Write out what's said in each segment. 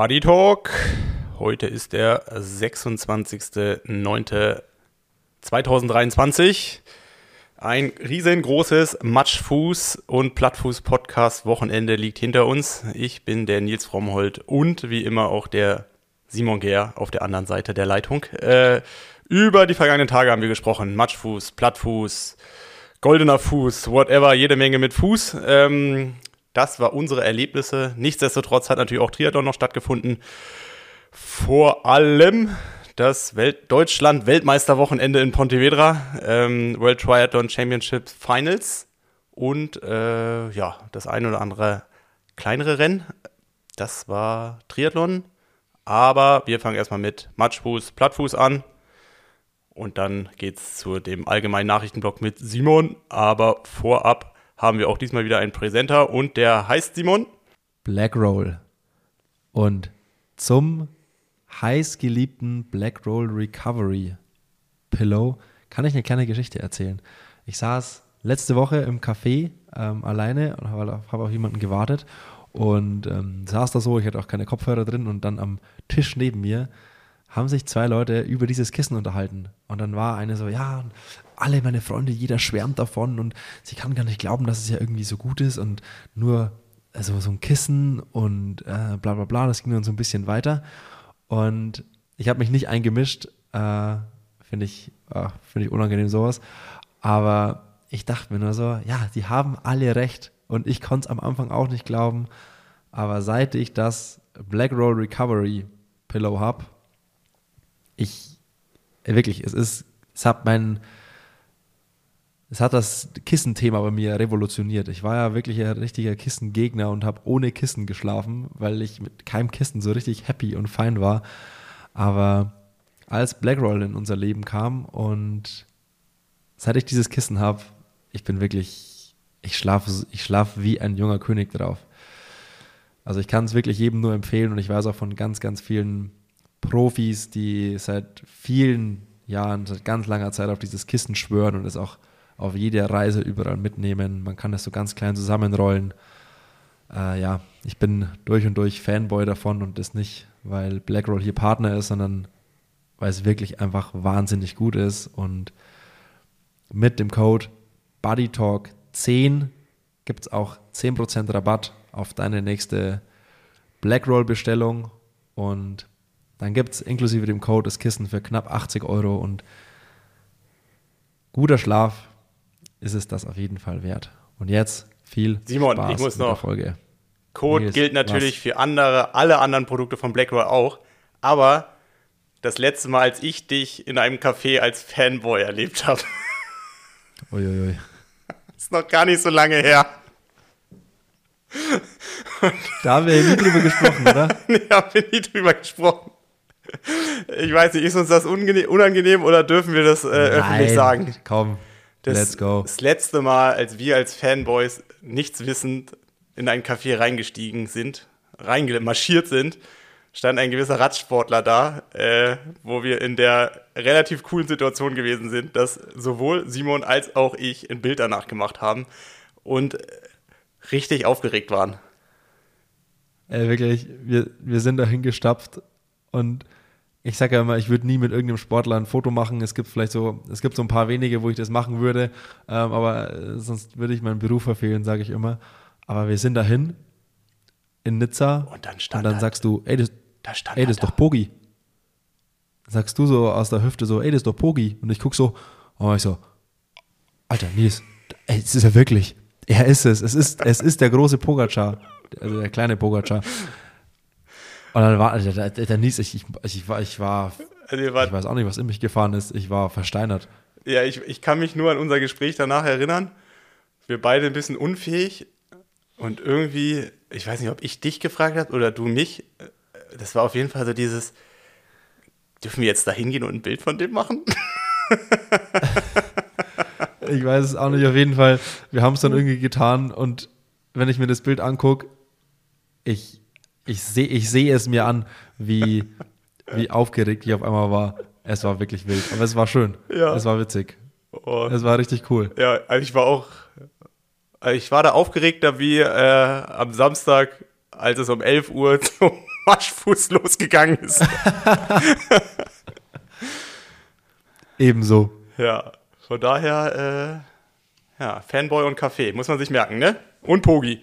Buddy Talk. Heute ist der 26.09.2023. Ein riesengroßes Matschfuß- und Plattfuß-Podcast-Wochenende liegt hinter uns. Ich bin der Nils Frommhold und wie immer auch der Simon Gehr auf der anderen Seite der Leitung. Äh, über die vergangenen Tage haben wir gesprochen. Matschfuß, Plattfuß, goldener Fuß, whatever, jede Menge mit Fuß. Ähm, das war unsere Erlebnisse. Nichtsdestotrotz hat natürlich auch Triathlon noch stattgefunden. Vor allem das Welt Deutschland Weltmeisterwochenende in Pontevedra, ähm, World Triathlon Championship Finals und äh, ja, das ein oder andere kleinere Rennen. Das war Triathlon, aber wir fangen erstmal mit Matschfuß, Plattfuß an. Und dann geht es zu dem allgemeinen Nachrichtenblock mit Simon. Aber vorab haben wir auch diesmal wieder einen Präsenter und der heißt Simon. Black Roll. Und zum heiß geliebten Black Roll Recovery Pillow kann ich eine kleine Geschichte erzählen. Ich saß letzte Woche im Café ähm, alleine und habe hab auf jemanden gewartet und ähm, saß da so, ich hatte auch keine Kopfhörer drin und dann am Tisch neben mir haben sich zwei Leute über dieses Kissen unterhalten. Und dann war eine so, ja, alle meine Freunde, jeder schwärmt davon und sie kann gar nicht glauben, dass es ja irgendwie so gut ist und nur also so ein Kissen und äh, bla bla bla, das ging dann so ein bisschen weiter. Und ich habe mich nicht eingemischt, äh, finde ich, äh, find ich unangenehm sowas. Aber ich dachte mir nur so, ja, die haben alle recht. Und ich konnte es am Anfang auch nicht glauben. Aber seit ich das Black Roll Recovery Pillow habe, ich, wirklich, es ist, es hat mein, es hat das Kissenthema bei mir revolutioniert. Ich war ja wirklich ein richtiger Kissengegner und habe ohne Kissen geschlafen, weil ich mit keinem Kissen so richtig happy und fein war. Aber als Blackroll in unser Leben kam und seit ich dieses Kissen habe, ich bin wirklich, ich schlafe ich schlaf wie ein junger König drauf. Also ich kann es wirklich jedem nur empfehlen und ich weiß auch von ganz, ganz vielen Profis, die seit vielen Jahren, seit ganz langer Zeit auf dieses Kissen schwören und es auch auf jede Reise überall mitnehmen. Man kann das so ganz klein zusammenrollen. Äh, ja, ich bin durch und durch Fanboy davon und das nicht, weil Blackroll hier Partner ist, sondern weil es wirklich einfach wahnsinnig gut ist. Und mit dem Code BuddyTalk10 gibt es auch 10% Rabatt auf deine nächste Blackroll-Bestellung. Und dann gibt es inklusive dem Code das Kissen für knapp 80 Euro und guter Schlaf ist es das auf jeden Fall wert. Und jetzt viel Simon, Spaß ich muss mit noch. der Folge. Code Nils, gilt natürlich was? für andere, alle anderen Produkte von Blackwell auch. Aber das letzte Mal, als ich dich in einem Café als Fanboy erlebt habe, Uiuiui. ist noch gar nicht so lange her. Da haben wir ja nie drüber gesprochen, oder? Nee, haben wir nie drüber gesprochen. Ich weiß nicht, ist uns das unangenehm oder dürfen wir das äh, öffentlich Nein, sagen? Komm, Das, let's go. Das letzte Mal, als wir als Fanboys nichts wissend in ein Café reingestiegen sind, reingemarschiert sind, stand ein gewisser Radsportler da, äh, wo wir in der relativ coolen Situation gewesen sind, dass sowohl Simon als auch ich ein Bild danach gemacht haben und äh, richtig aufgeregt waren. Ey, wirklich, wir, wir sind dahin gestapft und ich sage ja immer, ich würde nie mit irgendeinem Sportler ein Foto machen. Es gibt vielleicht so, es gibt so ein paar wenige, wo ich das machen würde, ähm, aber äh, sonst würde ich meinen Beruf verfehlen, sage ich immer. Aber wir sind dahin in Nizza Und dann und dann da- sagst du, ey, das, Da stand ey, das ist doch Pogi. Sagst du so aus der Hüfte so, ey, das ist doch Pogi. Und ich guck so, und ich so, Alter, Nils, ey, es ist er wirklich. Er ist es. Es ist, es ist der große Pogacar. Also der kleine Pogacar. Und dann war, der, der, der Nils, ich, ich, ich, war, ich war, Also ich weiß auch nicht, was in mich gefahren ist. Ich war versteinert. Ja, ich, ich kann mich nur an unser Gespräch danach erinnern. Wir beide ein bisschen unfähig und irgendwie, ich weiß nicht, ob ich dich gefragt habe oder du mich. Das war auf jeden Fall so dieses, dürfen wir jetzt da hingehen und ein Bild von dem machen? Ich weiß es auch nicht, auf jeden Fall. Wir haben es dann irgendwie getan und wenn ich mir das Bild angucke, ich, ich sehe ich seh es mir an, wie, wie aufgeregt ich auf einmal war. Es war wirklich wild, aber es war schön. Ja. Es war witzig. Oh, Es war richtig cool. ja, also ich war auch, also ich war da aufgeregter wie äh, am Samstag, als es um 11 Uhr zum Waschfuß losgegangen ist. Ebenso. Ja, von daher, äh, ja, Fanboy und Kaffee, muss man sich merken, ne? Und Pogi.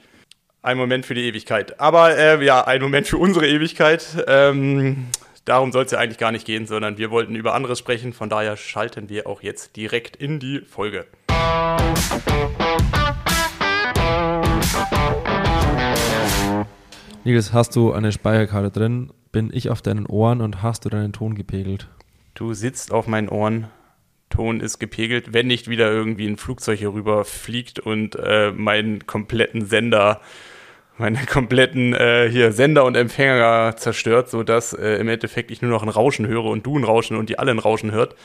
Ein Moment für die Ewigkeit. Aber äh, ja, ein Moment für unsere Ewigkeit. Ähm, darum soll es ja eigentlich gar nicht gehen, sondern wir wollten über anderes sprechen. Von daher schalten wir auch jetzt direkt in die Folge. Nils, hast du eine Speicherkarte drin? Bin ich auf deinen Ohren und hast du deinen Ton gepegelt? Du sitzt auf meinen Ohren. Ton ist gepegelt, wenn nicht wieder irgendwie ein Flugzeug hier rüber fliegt und äh, meinen kompletten Sender, meine kompletten äh, hier Sender und Empfänger zerstört, sodass äh, im Endeffekt ich nur noch ein Rauschen höre und du ein Rauschen und die alle ein Rauschen hört,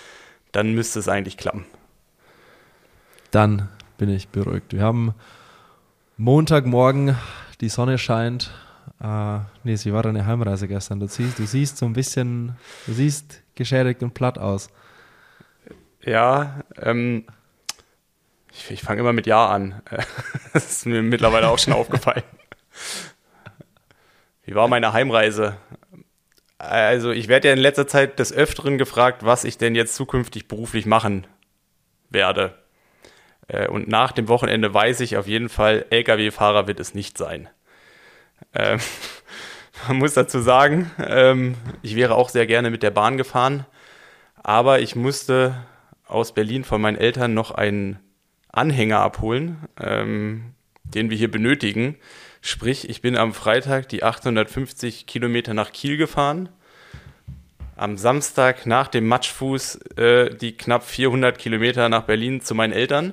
dann müsste es eigentlich klappen. Dann bin ich beruhigt. Wir haben Montagmorgen, die Sonne scheint. Äh, nee, wie war deine Heimreise gestern? Du siehst, du siehst so ein bisschen, du siehst geschädigt und platt aus. Ja, ähm, ich, ich fange immer mit Ja an. Das ist mir mittlerweile auch schon aufgefallen. Wie war meine Heimreise? Also, ich werde ja in letzter Zeit des Öfteren gefragt, was ich denn jetzt zukünftig beruflich machen werde. Äh, und nach dem Wochenende weiß ich auf jeden Fall, Lkw-Fahrer wird es nicht sein. Ähm, man muss dazu sagen, ähm, ich wäre auch sehr gerne mit der Bahn gefahren, aber ich musste aus Berlin von meinen Eltern noch einen Anhänger abholen, ähm, den wir hier benötigen. Sprich, ich bin am Freitag die 850 Kilometer nach Kiel gefahren. Am Samstag nach dem Matschfuß äh, die knapp 400 Kilometer nach Berlin zu meinen Eltern.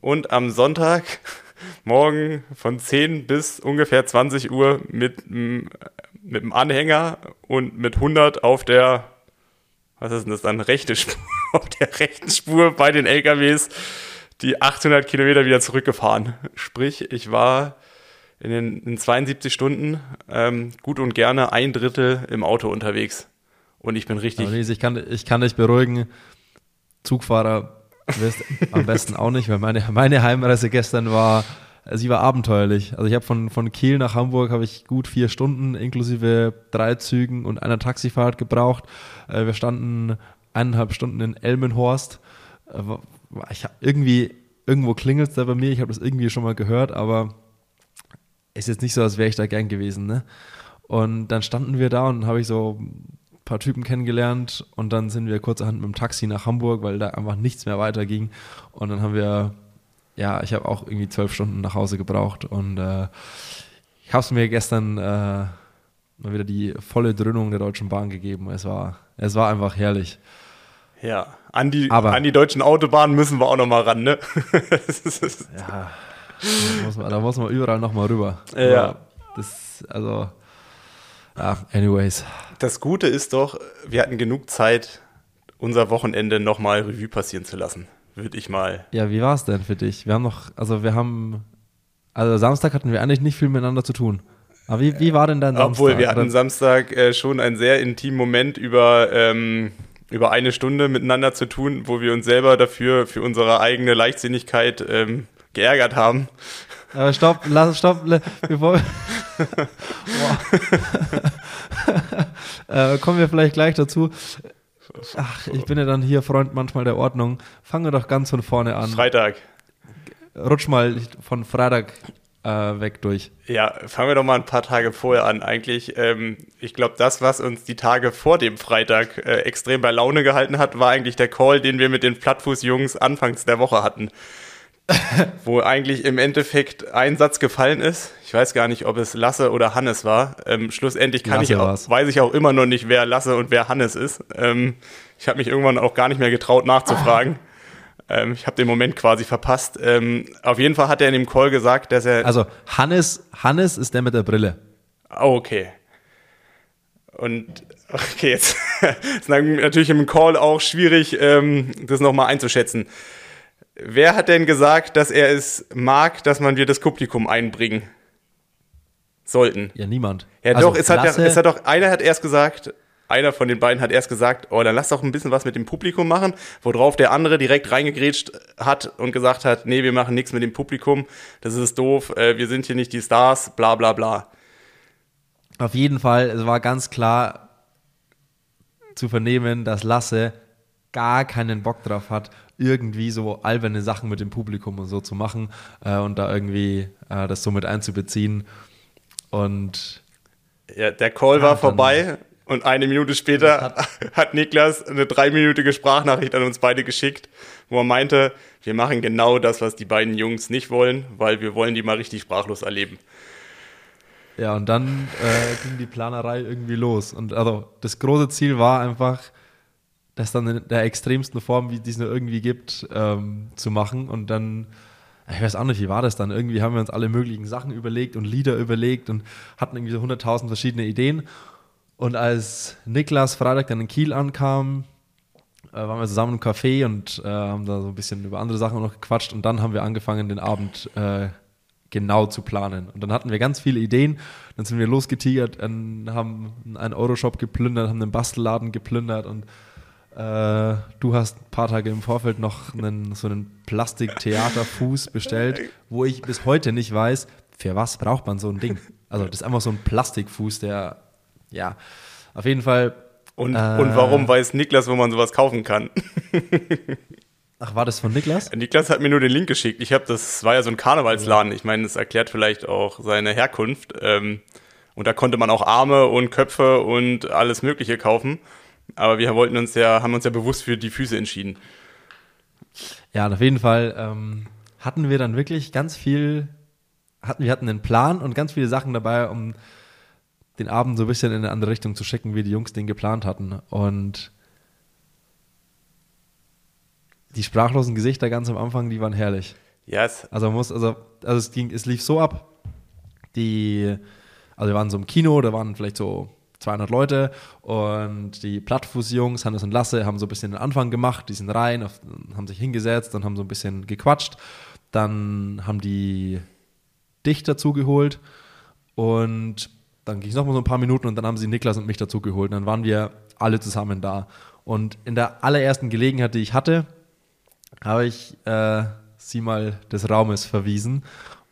Und am Sonntag morgen von 10 bis ungefähr 20 Uhr mit, mit dem Anhänger und mit 100 auf der, was ist denn das dann, rechte Spur auf der rechten Spur bei den LKWs die 800 Kilometer wieder zurückgefahren. Sprich, ich war in den in 72 Stunden ähm, gut und gerne ein Drittel im Auto unterwegs. Und ich bin richtig. Lise, ich kann, ich kann dich beruhigen. Zugfahrer wirst am besten auch nicht, weil meine, meine Heimreise gestern war, sie war abenteuerlich. Also ich habe von, von Kiel nach Hamburg habe ich gut vier Stunden inklusive drei Zügen und einer Taxifahrt gebraucht. Äh, wir standen eineinhalb Stunden in Elmenhorst. Äh, ich habe irgendwie, irgendwo klingelt es da bei mir, ich habe das irgendwie schon mal gehört, aber ist jetzt nicht so, als wäre ich da gern gewesen. Ne? Und dann standen wir da und habe ich so ein paar Typen kennengelernt und dann sind wir kurzerhand mit dem Taxi nach Hamburg, weil da einfach nichts mehr weiterging. Und dann haben wir, ja, ich habe auch irgendwie zwölf Stunden nach Hause gebraucht und äh, ich habe es mir gestern äh, mal wieder die volle Dröhnung der Deutschen Bahn gegeben. Es war, es war einfach herrlich. Ja, an die, Aber, an die deutschen Autobahnen müssen wir auch noch mal ran, ne? ja, da muss, man, da muss man überall noch mal rüber. Ja. Das, also, ja, anyways. Das Gute ist doch, wir hatten genug Zeit, unser Wochenende noch mal Revue passieren zu lassen. Würde ich mal. Ja, wie war es denn für dich? Wir haben noch, also wir haben, also Samstag hatten wir eigentlich nicht viel miteinander zu tun. Aber wie, wie war denn dein Samstag? Obwohl, wir hatten Samstag äh, schon einen sehr intimen Moment über ähm, über eine Stunde miteinander zu tun, wo wir uns selber dafür, für unsere eigene Leichtsinnigkeit ähm, geärgert haben. Aber stopp, lass, stopp, bevor äh, kommen wir vielleicht gleich dazu. Ach, ich bin ja dann hier Freund manchmal der Ordnung. Fangen wir doch ganz von vorne an. Freitag. Rutsch mal von Freitag äh, weg durch. Ja, fangen wir doch mal ein paar Tage vorher an. Eigentlich, ähm, ich glaube, das, was uns die Tage vor dem Freitag äh, extrem bei Laune gehalten hat, war eigentlich der Call, den wir mit den Plattfuß-Jungs anfangs der Woche hatten. wo eigentlich im Endeffekt ein Satz gefallen ist. Ich weiß gar nicht, ob es Lasse oder Hannes war. Ähm, schlussendlich kann ich auch, weiß ich auch immer noch nicht, wer Lasse und wer Hannes ist. Ähm, ich habe mich irgendwann auch gar nicht mehr getraut nachzufragen. Ähm, ich habe den Moment quasi verpasst. Ähm, auf jeden Fall hat er in dem Call gesagt, dass er. Also Hannes, Hannes ist der mit der Brille. Oh, okay. Und okay, jetzt ist natürlich im Call auch schwierig, ähm, das nochmal einzuschätzen. Wer hat denn gesagt, dass er es mag, dass man wir das Publikum einbringen sollten? Ja, niemand. Ja, also, doch, es hat, es hat doch, einer hat erst gesagt, einer von den beiden hat erst gesagt, oh, dann lass doch ein bisschen was mit dem Publikum machen, worauf der andere direkt reingegrätscht hat und gesagt hat, nee, wir machen nichts mit dem Publikum, das ist doof, äh, wir sind hier nicht die Stars, bla bla bla. Auf jeden Fall, es war ganz klar zu vernehmen, dass Lasse gar keinen Bock drauf hat, irgendwie so alberne Sachen mit dem Publikum und so zu machen äh, und da irgendwie äh, das so mit einzubeziehen. Und ja, der Call war vorbei und eine Minute später hat, hat Niklas eine dreiminütige Sprachnachricht an uns beide geschickt, wo er meinte, wir machen genau das, was die beiden Jungs nicht wollen, weil wir wollen die mal richtig sprachlos erleben. Ja, und dann äh, ging die Planerei irgendwie los. Und also das große Ziel war einfach, das dann in der extremsten Form, wie es nur irgendwie gibt, ähm, zu machen. Und dann, ich weiß auch nicht, wie war das dann? Irgendwie haben wir uns alle möglichen Sachen überlegt und Lieder überlegt und hatten irgendwie so 100.000 verschiedene Ideen. Und als Niklas Freitag dann in Kiel ankam, äh, waren wir zusammen im Café und äh, haben da so ein bisschen über andere Sachen noch gequatscht. Und dann haben wir angefangen, den Abend äh, genau zu planen. Und dann hatten wir ganz viele Ideen. Dann sind wir losgetigert, haben einen Euroshop geplündert, haben einen Bastelladen geplündert und äh, du hast ein paar Tage im Vorfeld noch einen, so einen Plastiktheaterfuß bestellt, wo ich bis heute nicht weiß, für was braucht man so ein Ding. Also das ist einfach so ein Plastikfuß, der, ja, auf jeden Fall. Und, äh, und warum weiß Niklas, wo man sowas kaufen kann? Ach, war das von Niklas? Niklas hat mir nur den Link geschickt. Ich habe, das war ja so ein Karnevalsladen. Ich meine, das erklärt vielleicht auch seine Herkunft. Ähm, und da konnte man auch Arme und Köpfe und alles Mögliche kaufen. Aber wir wollten uns ja, haben uns ja bewusst für die Füße entschieden. Ja, und auf jeden Fall ähm, hatten wir dann wirklich ganz viel, hatten, wir hatten einen Plan und ganz viele Sachen dabei, um den Abend so ein bisschen in eine andere Richtung zu schicken, wie die Jungs den geplant hatten. Und die sprachlosen Gesichter ganz am Anfang, die waren herrlich. Yes. Also muss, also, also es ging, es lief so ab. Die, also wir waren so im Kino, da waren vielleicht so 200 Leute und die Plattfuß-Jungs, Hannes und Lasse, haben so ein bisschen den Anfang gemacht, die sind rein, auf, haben sich hingesetzt und haben so ein bisschen gequatscht. Dann haben die dich dazugeholt und dann ging es nochmal so ein paar Minuten und dann haben sie Niklas und mich dazugeholt. Dann waren wir alle zusammen da. Und in der allerersten Gelegenheit, die ich hatte, habe ich äh, sie mal des Raumes verwiesen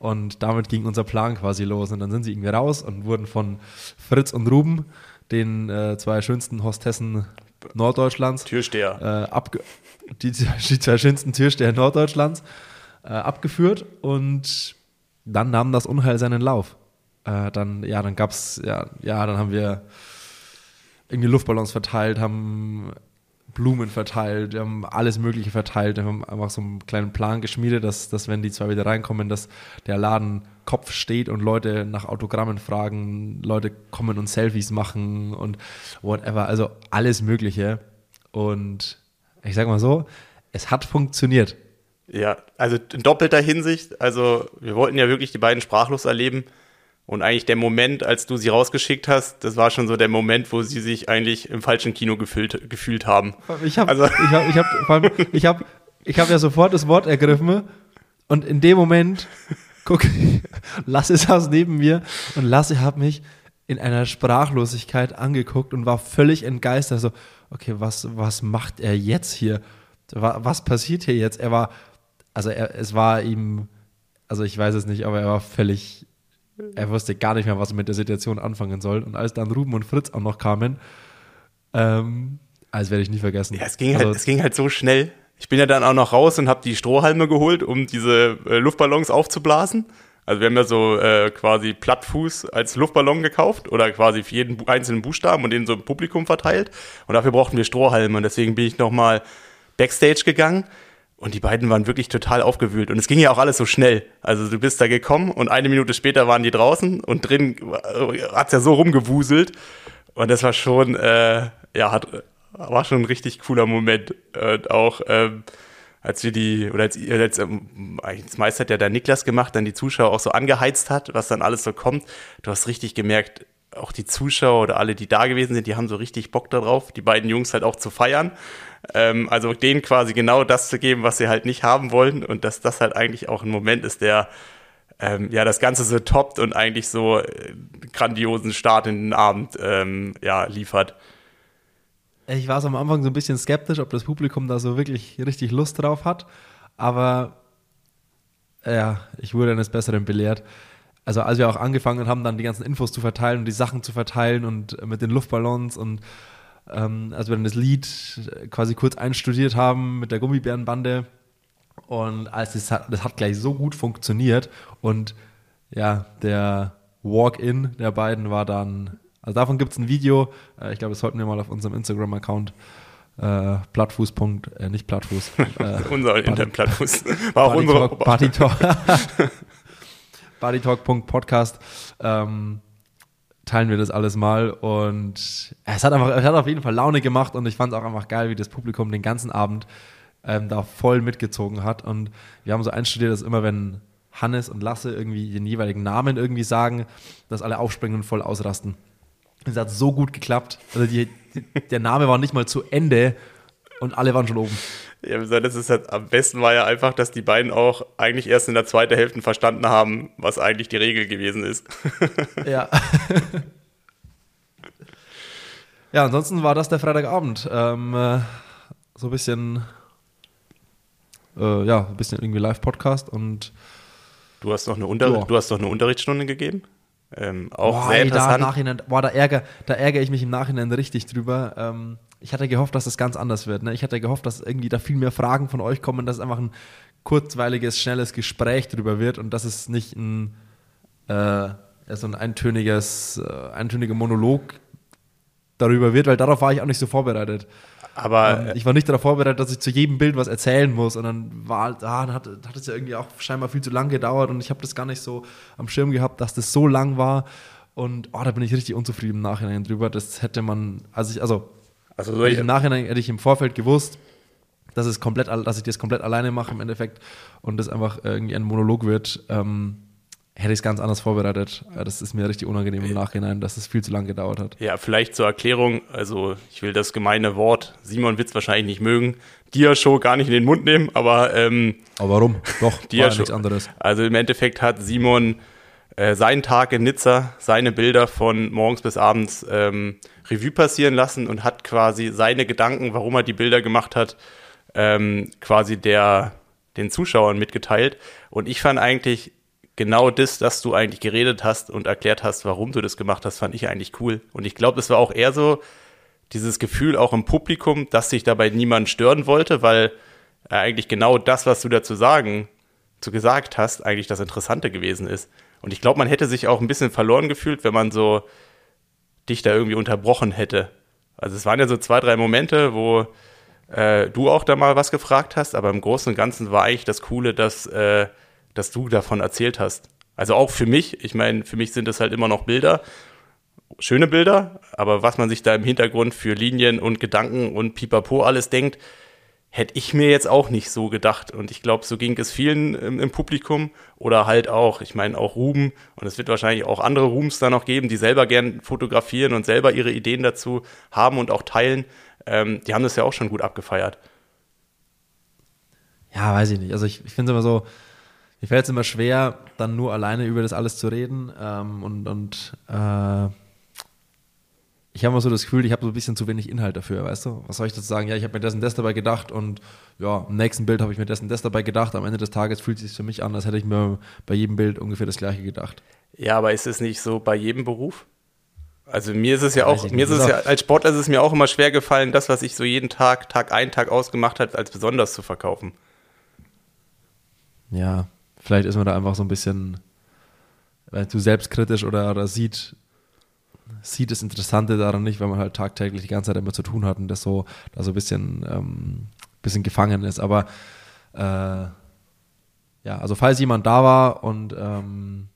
und damit ging unser Plan quasi los. Und dann sind sie irgendwie raus und wurden von Fritz und Ruben, den äh, zwei schönsten Hostessen Norddeutschlands, Türsteher, äh, die, die, zwei schönsten Türsteher Norddeutschlands, äh, abgeführt. Und dann nahm das Unheil seinen Lauf. Äh, dann, ja, dann gab's, ja, ja, dann haben wir irgendwie Luftballons verteilt, haben Blumen verteilt, wir haben alles Mögliche verteilt, wir haben einfach so einen kleinen Plan geschmiedet, dass, dass wenn die zwei wieder reinkommen, dass der Laden Kopf steht und Leute nach Autogrammen fragen, Leute kommen und Selfies machen und whatever, also alles Mögliche. Und ich sag mal so, es hat funktioniert. Ja, also in doppelter Hinsicht, also wir wollten ja wirklich die beiden sprachlos erleben. Und eigentlich der Moment, als du sie rausgeschickt hast, das war schon so der Moment, wo sie sich eigentlich im falschen Kino gefühlt, gefühlt haben. Ich habe also. ich hab, ich hab, ich hab, ich hab ja sofort das Wort ergriffen und in dem Moment, guck, Lasse saß neben mir und Lasse hat mich in einer Sprachlosigkeit angeguckt und war völlig entgeistert. So, okay, was, was macht er jetzt hier? Was passiert hier jetzt? Er war, also er, es war ihm, also ich weiß es nicht, aber er war völlig er wusste gar nicht mehr, was er mit der Situation anfangen soll. Und als dann Ruben und Fritz auch noch kamen, ähm, das werde ich nie vergessen. Ja, es ging, halt, also, halt, es ging halt so schnell. Ich bin ja dann auch noch raus und habe die Strohhalme geholt, um diese äh, Luftballons aufzublasen. Also wir haben ja so äh, quasi Plattfuß als Luftballon gekauft oder quasi für jeden einzelnen Buchstaben und den so im Publikum verteilt. Und dafür brauchten wir Strohhalme und deswegen bin ich nochmal Backstage gegangen und die beiden waren wirklich total aufgewühlt. Und es ging ja auch alles so schnell. Also du bist da gekommen und eine Minute später waren die draußen und drin hat's ja so rumgewuselt. Und das war schon, äh, ja, hat, war schon ein richtig cooler Moment. Und auch ähm, als wir die, oder als, als, ähm, als meist hat ja der Niklas gemacht, dann die Zuschauer auch so angeheizt hat, was dann alles so kommt. Du hast richtig gemerkt, auch die Zuschauer oder alle, die da gewesen sind, die haben so richtig Bock darauf, die beiden Jungs halt auch zu feiern. Ähm, also denen quasi genau das zu geben, was sie halt nicht haben wollen und dass das halt eigentlich auch ein Moment ist, der ähm, ja das Ganze so toppt und eigentlich so äh, grandiosen Start in den Abend ähm, ja, liefert. Ich war so am Anfang so ein bisschen skeptisch, ob das Publikum da so wirklich richtig Lust drauf hat, aber ja, ich wurde eines Besseren belehrt. also als wir auch angefangen haben, dann die ganzen Infos zu verteilen und die Sachen zu verteilen und äh, mit den Luftballons und ähm, als wir dann das Lied quasi kurz einstudiert haben mit der Gummibärenbande und als das hat, das hat gleich so gut funktioniert und ja, der Walk-In der beiden war dann, also davon gibt es ein Video, äh, ich glaube, das sollten wir mal auf unserem Instagram-Account äh, Plattfuß. Äh, nicht Plattfuß. Äh, Unser Internet Plattfuß. War auch unsere. Party Talk. Bodytalk.podcast ähm, teilen wir das alles mal und es hat einfach, es hat auf jeden Fall Laune gemacht und ich fand es auch einfach geil, wie das Publikum den ganzen Abend ähm, da voll mitgezogen hat und wir haben so einstudiert, dass immer wenn Hannes und Lasse irgendwie den jeweiligen Namen irgendwie sagen, dass alle aufspringen und voll ausrasten. Es hat so gut geklappt. Also die, der Name war nicht mal zu Ende und alle waren schon oben. Ja, das ist halt, am besten war ja einfach, dass die beiden auch eigentlich erst in der zweiten Hälfte verstanden haben, was eigentlich die Regel gewesen ist. Ja. ja, ansonsten war das der Freitagabend. Ähm, äh, so ein bisschen, äh, ja, ein bisschen irgendwie Live-Podcast und. Du hast noch eine, Unter ja. du hast noch eine Unterrichtsstunde gegeben? Ähm, auch boah, sehr ey, interessant. Da, Nachhinein, boah, da ärgere, da ärgere ich mich im Nachhinein richtig drüber. Ähm, ich hatte gehofft, dass das ganz anders wird. Ne? Ich hatte gehofft, dass irgendwie da viel mehr Fragen von euch kommen, dass es einfach ein kurzweiliges, schnelles Gespräch drüber wird und dass es nicht ein, äh, so ein eintöniges, äh, eintöniger Monolog darüber wird, weil darauf war ich auch nicht so vorbereitet. Aber ähm, ich war nicht darauf vorbereitet, dass ich zu jedem Bild was erzählen muss. Und dann war, ah, dann hat, hat es ja irgendwie auch scheinbar viel zu lang gedauert und ich habe das gar nicht so am Schirm gehabt, dass das so lang war. Und oh, da bin ich richtig unzufrieden im Nachhinein drüber. Das hätte man, also ich, also, also ich, im Nachhinein hätte ich im Vorfeld gewusst, dass es komplett, dass ich das komplett alleine mache im Endeffekt und das einfach irgendwie ein Monolog wird. Ähm, hätte ich es ganz anders vorbereitet. Das ist mir richtig unangenehm im Nachhinein, dass es viel zu lange gedauert hat. Ja, vielleicht zur Erklärung, also ich will das gemeine Wort, Simon wird es wahrscheinlich nicht mögen, Dia-Show gar nicht in den Mund nehmen, aber ähm, Aber warum? Doch, Dia nichts anderes. Also im Endeffekt hat Simon äh, seinen Tag in Nizza, seine Bilder von morgens bis abends ähm, Revue passieren lassen und hat quasi seine Gedanken, warum er die Bilder gemacht hat, ähm, quasi der den Zuschauern mitgeteilt. Und ich fand eigentlich genau das, dass du eigentlich geredet hast und erklärt hast, warum du das gemacht hast, fand ich eigentlich cool. Und ich glaube, es war auch eher so dieses Gefühl auch im Publikum, dass sich dabei niemand stören wollte, weil äh, eigentlich genau das, was du dazu sagen, zu gesagt hast, eigentlich das Interessante gewesen ist. Und ich glaube, man hätte sich auch ein bisschen verloren gefühlt, wenn man so dich da irgendwie unterbrochen hätte. Also es waren ja so zwei, drei Momente, wo äh, du auch da mal was gefragt hast, aber im Großen und Ganzen war eigentlich das Coole, dass äh, dass du davon erzählt hast. Also auch für mich, ich meine, für mich sind es halt immer noch Bilder, schöne Bilder, aber was man sich da im Hintergrund für Linien und Gedanken und Pipapo alles denkt, hätte ich mir jetzt auch nicht so gedacht. Und ich glaube, so ging es vielen im, im, Publikum oder halt auch, ich meine auch Ruben und es wird wahrscheinlich auch andere Rooms da noch geben, die selber gern fotografieren und selber ihre Ideen dazu haben und auch teilen. Ähm, die haben das ja auch schon gut abgefeiert. Ja, weiß ich nicht. Also ich, ich finde es immer so, mir fällt es immer schwer, dann nur alleine über das alles zu reden. Ähm, und und äh, ich habe immer so das Gefühl, ich habe so ein bisschen zu wenig Inhalt dafür, weißt du? Was soll ich dazu sagen? Ja, ich habe mir das und das dabei gedacht und ja, im nächsten Bild habe ich mir das und das dabei gedacht. Am Ende des Tages fühlt es sich für mich an, als hätte ich mir bei jedem Bild ungefähr das gleiche gedacht. Ja, aber ist es nicht so bei jedem Beruf? Also mir ist es ja auch, mir ist es ja, als Sportler ist es mir auch immer schwer gefallen, das, was ich so jeden Tag, Tag ein, Tag ausgemacht hat, als besonders zu verkaufen. Ja, Vielleicht ist man da einfach so ein bisschen zu selbstkritisch oder, oder sieht, sieht das Interessante daran nicht, weil man halt tagtäglich die ganze Zeit immer zu tun hat und das so, da so ein bisschen, ähm, bisschen gefangen ist. Aber äh, ja, also falls jemand da war und ähm,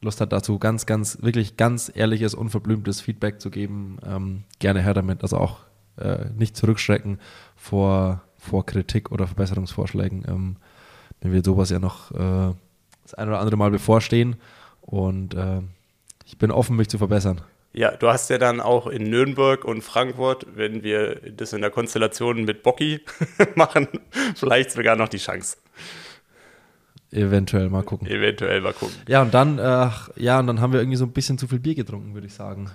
Lust hat dazu, ganz, ganz, wirklich ganz ehrliches, unverblümtes Feedback zu geben, ähm, gerne her damit. Also auch äh, nicht zurückschrecken vor, vor Kritik oder Verbesserungsvorschlägen. Ähm, mir wird sowas ja noch äh, das ein oder andere Mal bevorstehen und äh, ich bin offen, mich zu verbessern. Ja, du hast ja dann auch in Nürnberg und Frankfurt, wenn wir das in der Konstellation mit Bocky machen, vielleicht sogar noch die Chance. Eventuell mal gucken. Eventuell mal gucken. Ja, und dann, äh, ja, und dann haben wir irgendwie so ein bisschen zu viel Bier getrunken, würde ich sagen.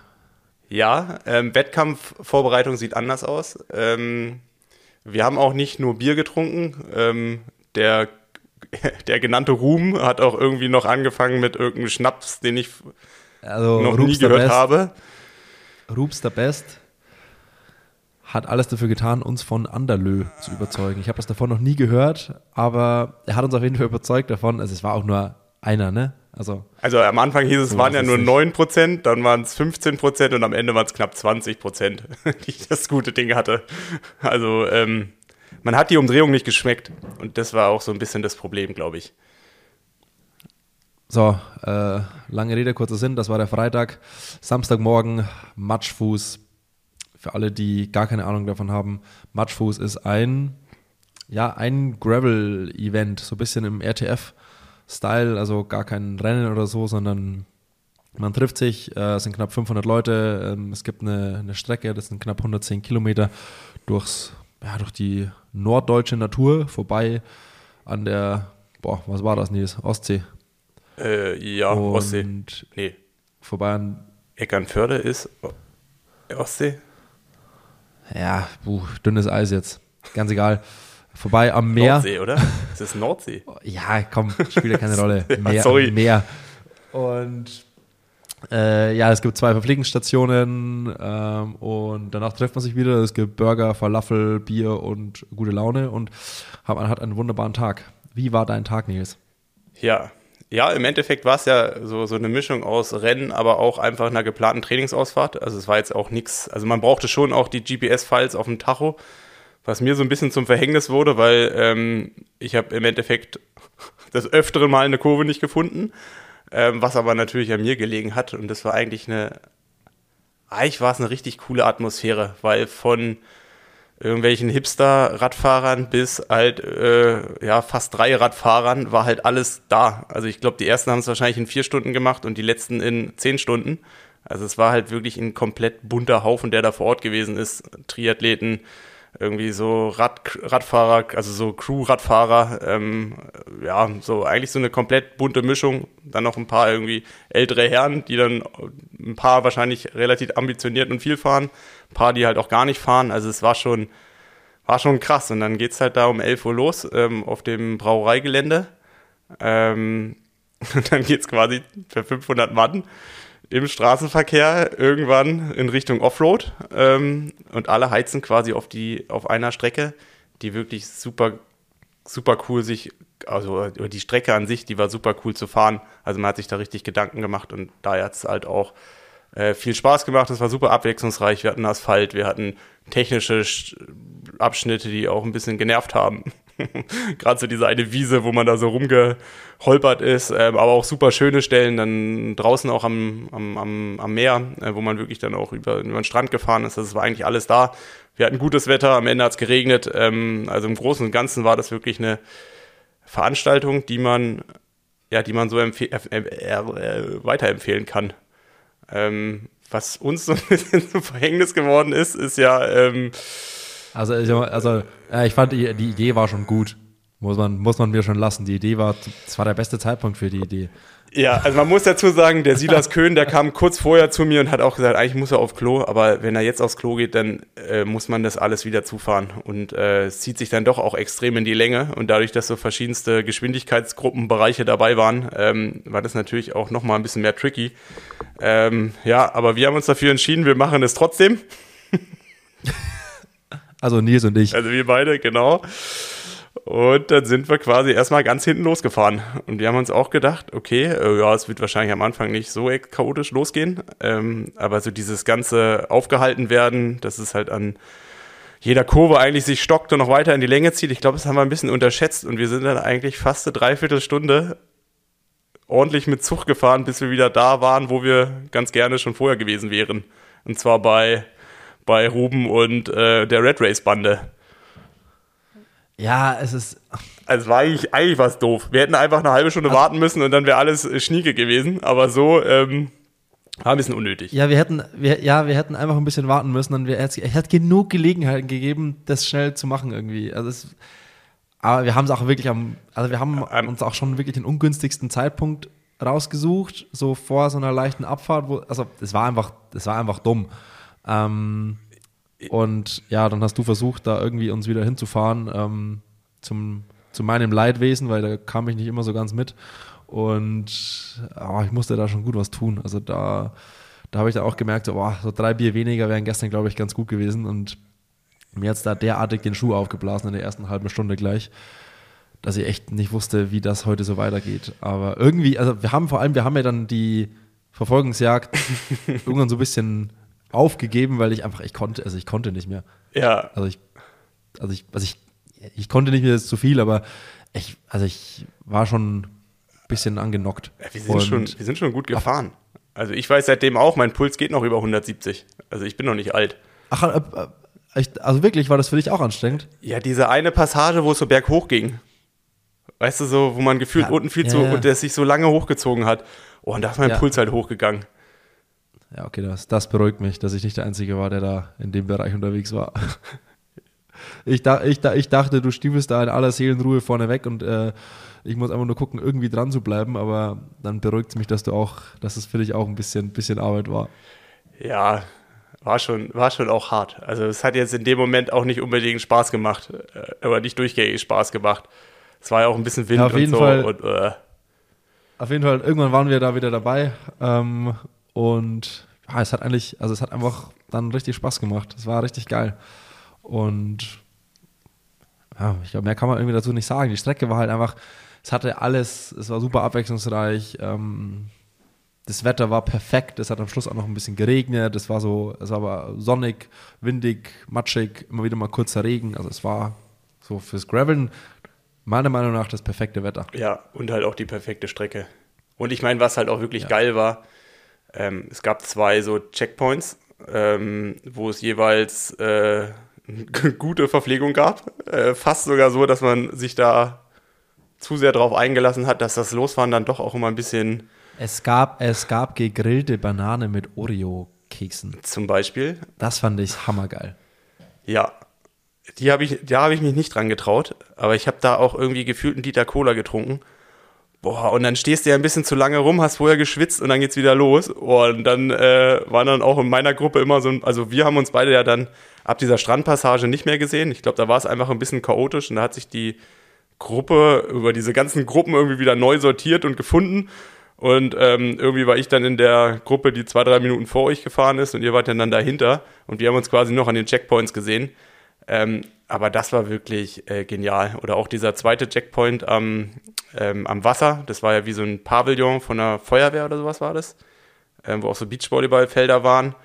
Ja, ähm, Wettkampfvorbereitung sieht anders aus. Ähm, wir haben auch nicht nur Bier getrunken. Ähm, der der genannte Ruhm hat auch irgendwie noch angefangen mit irgendeinem Schnaps, den ich Also noch nie Rups der gehört Best, habe. Rups der Best hat alles dafür getan, uns von Anderlö zu überzeugen. Ich habe das davon noch nie gehört, aber er hat uns auf jeden Fall überzeugt davon. Also es war auch nur einer, ne? Also Also am Anfang hieß es, So waren ja nur nicht. 9 Prozent, dann waren es 15 Prozent und am Ende waren es knapp 20 Prozent, die das gute Ding hatte. Also ähm, man hat die Umdrehung nicht geschmeckt und das war auch so ein bisschen das Problem, glaube ich. So, äh, lange Rede, kurzer Sinn, das war der Freitag. Samstagmorgen, Matschfuß. Für alle, die gar keine Ahnung davon haben, Matschfuß ist ein, ja, ein Gravel-Event, so ein bisschen im RTF-Style, also gar kein Rennen oder so, sondern man trifft sich, äh, es sind knapp 500 Leute, ähm, es gibt eine, eine Strecke, das sind knapp 110 Kilometer durchs, ja, durch die norddeutsche Natur, vorbei an der, boah, was war das, Nils? Ostsee. Äh, ja, Ostsee. Und Nee, vorbei an, Eckernförde ist Ostsee. ja, puh, dünnes Eis jetzt. Ganz egal. Vorbei am Meer. Nordsee, oder? Es ist Nordsee. Ja, komm, spielt ja keine Rolle. Ja, Meer, sorry. Meer. Und äh, ja, es gibt zwei Verpflegungsstationen ähm, und danach trifft man sich wieder. Es gibt Burger, Falafel, Bier und gute Laune und hat, man hat einen wunderbaren Tag. Wie war dein Tag, Nils? Ja. Ja, im Endeffekt war es ja so, so eine Mischung aus Rennen, aber auch einfach einer geplanten Trainingsausfahrt. Also es war jetzt auch nichts, also man brauchte schon auch die GPS-Files auf dem Tacho, was mir so ein bisschen zum Verhängnis wurde, weil ähm, ich habe im Endeffekt das öfteren Mal eine Kurve nicht gefunden, ähm, was aber natürlich an mir gelegen hat. Und das war eigentlich eine, eigentlich war es eine richtig coole Atmosphäre, weil von irgendwelchen Hipster-Radfahrern bis halt äh, ja fast drei Radfahrern war halt alles da. Also ich glaube, die ersten haben es wahrscheinlich in vier Stunden gemacht und die letzten in zehn Stunden. Also es war halt wirklich ein komplett bunter Haufen, der da vor Ort gewesen ist. Triathleten, irgendwie so Rad, Radfahrer, also so Crew-Radfahrer, ähm, ja, so eigentlich so eine komplett bunte Mischung. Dann noch ein paar irgendwie ältere Herren, die dann ein paar wahrscheinlich relativ ambitioniert und viel fahren, ein paar, die halt auch gar nicht fahren. Also es war schon, war schon krass. Und dann geht's halt da um 11 Uhr los ähm, auf dem Brauereigelände. Ähm, und dann geht's quasi für 500 Mann im Straßenverkehr irgendwann in Richtung Offroad ähm, und alle heizen quasi auf die auf einer Strecke, die wirklich super super cool sich also die Strecke an sich, die war super cool zu fahren. Also man hat sich da richtig Gedanken gemacht und da hat es halt auch äh, viel Spaß gemacht. Es war super abwechslungsreich. Wir hatten Asphalt, wir hatten technische Sch- Abschnitte, die auch ein bisschen genervt haben. Gerade so diese eine Wiese, wo man da so rumgeholpert ist, ähm, aber auch super schöne Stellen, dann draußen auch am, am, am, am Meer, äh, wo man wirklich dann auch über, über den Strand gefahren ist. Das war eigentlich alles da. Wir hatten gutes Wetter, am Ende hat es geregnet. Ähm, also im Großen und Ganzen war das wirklich eine Veranstaltung, die man, ja, die man so empfe- äh, äh, äh, weiterempfehlen kann. Ähm, was uns so ein bisschen zum Verhängnis geworden ist, ist ja, ähm, Also, also ja, ich fand, die, die Idee war schon gut. Muss man, muss man mir schon lassen. Die Idee war, das war der beste Zeitpunkt für die Idee. Ja, also man muss dazu sagen, der Silas Köhn, der kam kurz vorher zu mir und hat auch gesagt, eigentlich muss er auf Klo, aber wenn er jetzt aufs Klo geht, dann äh, muss man das alles wieder zufahren. Und äh, es zieht sich dann doch auch extrem in die Länge. Und dadurch, dass so verschiedenste Geschwindigkeitsgruppenbereiche dabei waren, ähm, war das natürlich auch nochmal ein bisschen mehr tricky. Ähm, ja, aber wir haben uns dafür entschieden, wir machen es trotzdem. Also Nils und ich. Also wir beide, genau. Und dann sind wir quasi erstmal ganz hinten losgefahren. Und wir haben uns auch gedacht, okay, äh, ja, es wird wahrscheinlich am Anfang nicht so chaotisch losgehen. Ähm, aber so dieses ganze aufgehalten werden, dass es halt an jeder Kurve eigentlich sich stockt und noch weiter in die Länge zieht. Ich glaube, das haben wir ein bisschen unterschätzt. Und wir sind dann eigentlich fast eine Dreiviertelstunde ordentlich mit Zug gefahren, bis wir wieder da waren, wo wir ganz gerne schon vorher gewesen wären. Und zwar bei, bei Ruben und äh, der Red Race Bande. Ja, es ist. Also es war eigentlich, eigentlich was doof. Wir hätten einfach eine halbe Stunde warten müssen und dann wäre alles äh, schnieke gewesen. Aber so ähm, war ein bisschen unnötig. Ja, wir hätten, wir, ja, wir hätten einfach ein bisschen warten müssen und wir, es hat genug Gelegenheiten gegeben, das schnell zu machen irgendwie. Also es, aber wir haben es auch wirklich am, also wir haben Ähm, uns auch schon wirklich den ungünstigsten Zeitpunkt rausgesucht, so vor so einer leichten Abfahrt, wo, also es war einfach, es war einfach dumm. Ähm, und ja, dann hast du versucht, da irgendwie uns wieder hinzufahren ähm, zum zu meinem Leidwesen, weil da kam ich nicht immer so ganz mit. Und oh, ich musste da schon gut was tun. Also da, da habe ich da auch gemerkt, so, oh, so drei Bier weniger wären gestern, glaube ich, ganz gut gewesen. Und mir hat da derartig den Schuh aufgeblasen in der ersten halben Stunde gleich, dass ich echt nicht wusste, wie das heute so weitergeht. Aber irgendwie, also wir haben vor allem, wir haben ja dann die Verfolgungsjagd irgendwann so ein bisschen aufgegeben, weil ich einfach, ich konnte, also ich konnte nicht mehr. Ja. Also ich, also ich, also ich, ich konnte nicht mehr, das ist zu viel, aber ich, also ich war schon ein bisschen angenockt. Wir, sind schon, wir sind schon gut gefahren. Also ich weiß seitdem auch, mein Puls geht noch über 170. Also ich bin noch nicht alt. Ach, äh, äh, also wirklich, war das für dich auch anstrengend? Ja, diese eine Passage, wo es so berghoch ging. Weißt du, so, wo man gefühlt ja, unten viel ja, zu, ja. und der sich so lange hochgezogen hat. Oh, und da ist mein Puls halt hochgegangen. Ja, okay, das, das beruhigt mich, dass ich nicht der Einzige war, der da in dem Bereich unterwegs war. ich, da, ich, da, ich dachte, du stiefelst da in aller Seelenruhe vorne weg und äh, ich muss einfach nur gucken, irgendwie dran zu bleiben, aber dann beruhigt es mich, dass du auch, dass es für dich auch ein bisschen, bisschen Arbeit war. Ja, war schon, war schon auch hart. Also es hat jetzt in dem Moment auch nicht unbedingt Spaß gemacht, äh, aber nicht durchgängig Spaß gemacht. Es war ja auch ein bisschen Wind ja, auf jeden und so. Fall, und, äh. Auf jeden Fall, irgendwann waren wir da wieder dabei. Ähm, und ja, es hat eigentlich, also es hat einfach dann richtig Spaß gemacht. Es war richtig geil. Und ja, ich glaube, mehr kann man irgendwie dazu nicht sagen. Die Strecke war halt einfach, es hatte alles, es war super abwechslungsreich. Ähm, das Wetter war perfekt. Es hat am Schluss auch noch ein bisschen geregnet. Es war so, es war aber sonnig, windig, matschig, immer wieder mal kurzer Regen. Also es war so fürs Graveln meiner Meinung nach das perfekte Wetter. Ja, und halt auch die perfekte Strecke. Und ich meine, was halt auch wirklich ja. geil war, ähm, es gab zwei so Checkpoints, ähm, wo es jeweils äh, gute Verpflegung gab. Äh, fast sogar so, dass man sich da zu sehr darauf eingelassen hat, dass das Losfahren dann doch auch immer ein bisschen. Es gab, es gab gegrillte Banane mit Oreo-Keksen. Zum Beispiel. Das fand ich hammergeil. Ja, die habe ich, da habe ich mich nicht dran getraut, aber ich habe da auch irgendwie gefühlt einen Liter Cola getrunken Boah, und dann stehst du ja ein bisschen zu lange rum, hast vorher geschwitzt und dann geht's wieder los. Und dann äh, war dann auch in meiner Gruppe immer so ein, also wir haben uns beide ja dann ab dieser Strandpassage nicht mehr gesehen. Ich glaube, da war es einfach ein bisschen chaotisch und da hat sich die Gruppe über diese ganzen Gruppen irgendwie wieder neu sortiert und gefunden. Und ähm, irgendwie war ich dann in der Gruppe, die zwei, drei Minuten vor euch gefahren ist und ihr wart dann dahinter und wir haben uns quasi noch an den Checkpoints gesehen. Ähm, aber das war wirklich äh, genial. Oder auch dieser zweite Checkpoint am, ähm, am Wasser. Das war ja wie so ein Pavillon von der Feuerwehr oder sowas war das. Ähm, wo auch so Beachvolleyballfelder waren.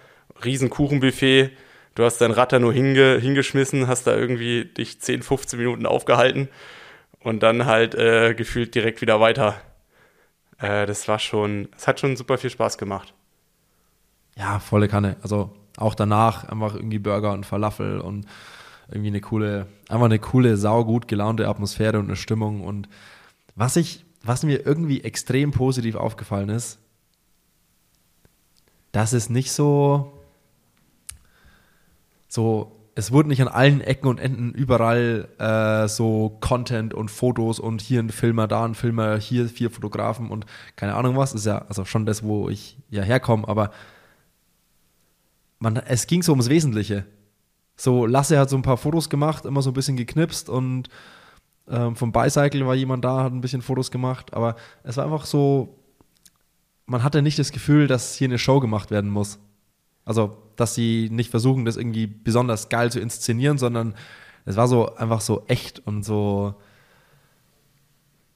Riesenkuchenbuffet. Du hast dein da nur hinge hingeschmissen, hast da irgendwie dich 10, 15 Minuten aufgehalten und dann halt äh, gefühlt direkt wieder weiter. Äh, das war schon, es hat schon super viel Spaß gemacht. Ja, volle Kanne. Also auch danach einfach irgendwie Burger und Falafel und irgendwie eine coole, einfach eine coole, saugut gelaunte Atmosphäre und eine Stimmung. Und was ich, was mir irgendwie extrem positiv aufgefallen ist, dass es nicht so, so, es wurden nicht an allen Ecken und Enden überall äh, so Content und Fotos und hier ein Filmer, da ein Filmer, hier vier Fotografen und keine Ahnung was. Ist ja also schon das, wo ich ja herkomme, aber man, es ging so ums Wesentliche. So, Lasse hat so ein paar Fotos gemacht, immer so ein bisschen geknipst und ähm, vom Bicycle war jemand da, hat ein bisschen Fotos gemacht, aber es war einfach so, man hatte nicht das Gefühl, dass hier eine Show gemacht werden muss. Also, dass sie nicht versuchen, das irgendwie besonders geil zu inszenieren, sondern es war so einfach so echt und so.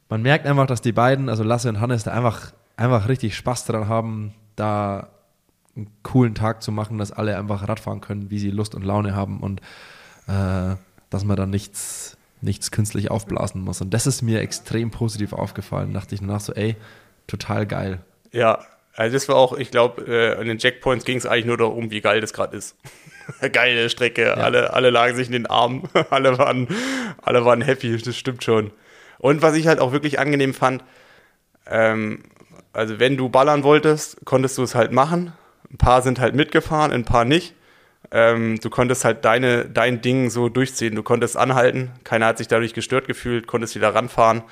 Man merkt einfach, dass die beiden, also Lasse und Hannes, da einfach, einfach richtig Spaß dran haben, da einen coolen Tag zu machen, dass alle einfach Radfahren können, wie sie Lust und Laune haben und äh, dass man dann nichts, nichts künstlich aufblasen muss. Und das ist mir extrem positiv aufgefallen. Da dachte ich danach so, ey, total geil. Ja, also das war auch, ich glaube, äh, an den Checkpoints ging es eigentlich nur darum, wie geil das gerade ist. Geile Strecke, ja. alle, alle lagen sich in den Armen, alle waren, alle waren happy, das stimmt schon. Und was ich halt auch wirklich angenehm fand, ähm, also wenn du ballern wolltest, konntest du es halt machen. Ein paar sind halt mitgefahren, ein paar nicht. Ähm, du konntest halt deine, dein Ding so durchziehen. Du konntest anhalten, keiner hat sich dadurch gestört gefühlt, konntest wieder ranfahren.